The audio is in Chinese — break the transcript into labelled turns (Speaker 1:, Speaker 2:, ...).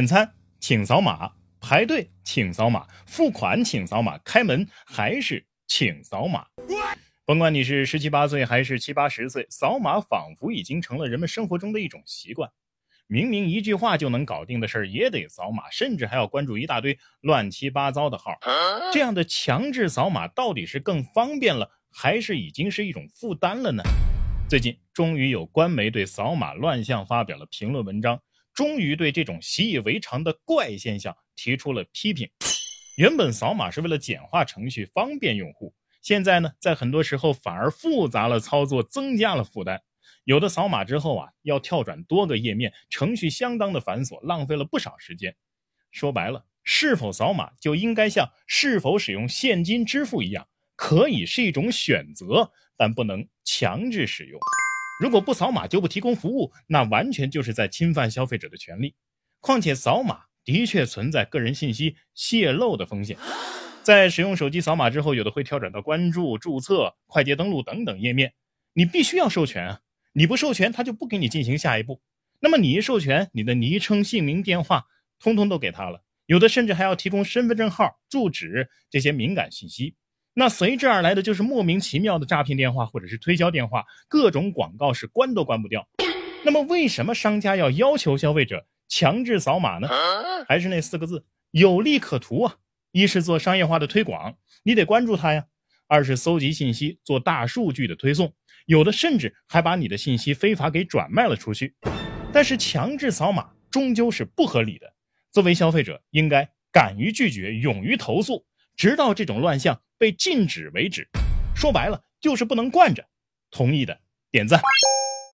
Speaker 1: 点餐请扫码，排队请扫码，付款请扫码，开门还是请扫码。甭管你是十七八岁还是七八十岁，扫码仿佛已经成了人们生活中的一种习惯。明明一句话就能搞定的事儿也得扫码，甚至还要关注一大堆乱七八糟的号。这样的强制扫码到底是更方便了，还是已经是一种负担了呢？最近终于有官媒对扫码乱象发表了评论文章。终于对这种习以为常的怪现象提出了批评。原本扫码是为了简化程序、方便用户，现在呢，在很多时候反而复杂了操作，增加了负担。有的扫码之后啊，要跳转多个页面，程序相当的繁琐，浪费了不少时间。说白了，是否扫码就应该像是否使用现金支付一样，可以是一种选择，但不能强制使用。如果不扫码就不提供服务，那完全就是在侵犯消费者的权利。况且扫码的确存在个人信息泄露的风险。在使用手机扫码之后，有的会跳转到关注、注册、快捷登录等等页面，你必须要授权啊！你不授权，他就不给你进行下一步。那么你一授权，你的昵称、姓名、电话，通通都给他了，有的甚至还要提供身份证号、住址这些敏感信息。那随之而来的就是莫名其妙的诈骗电话或者是推销电话，各种广告是关都关不掉。那么为什么商家要要求消费者强制扫码呢？还是那四个字，有利可图啊！一是做商业化的推广，你得关注它呀；二是搜集信息，做大数据的推送，有的甚至还把你的信息非法给转卖了出去。但是强制扫码终究是不合理的，作为消费者，应该敢于拒绝，勇于投诉。直到这种乱象被禁止为止，说白了就是不能惯着。同意的点赞。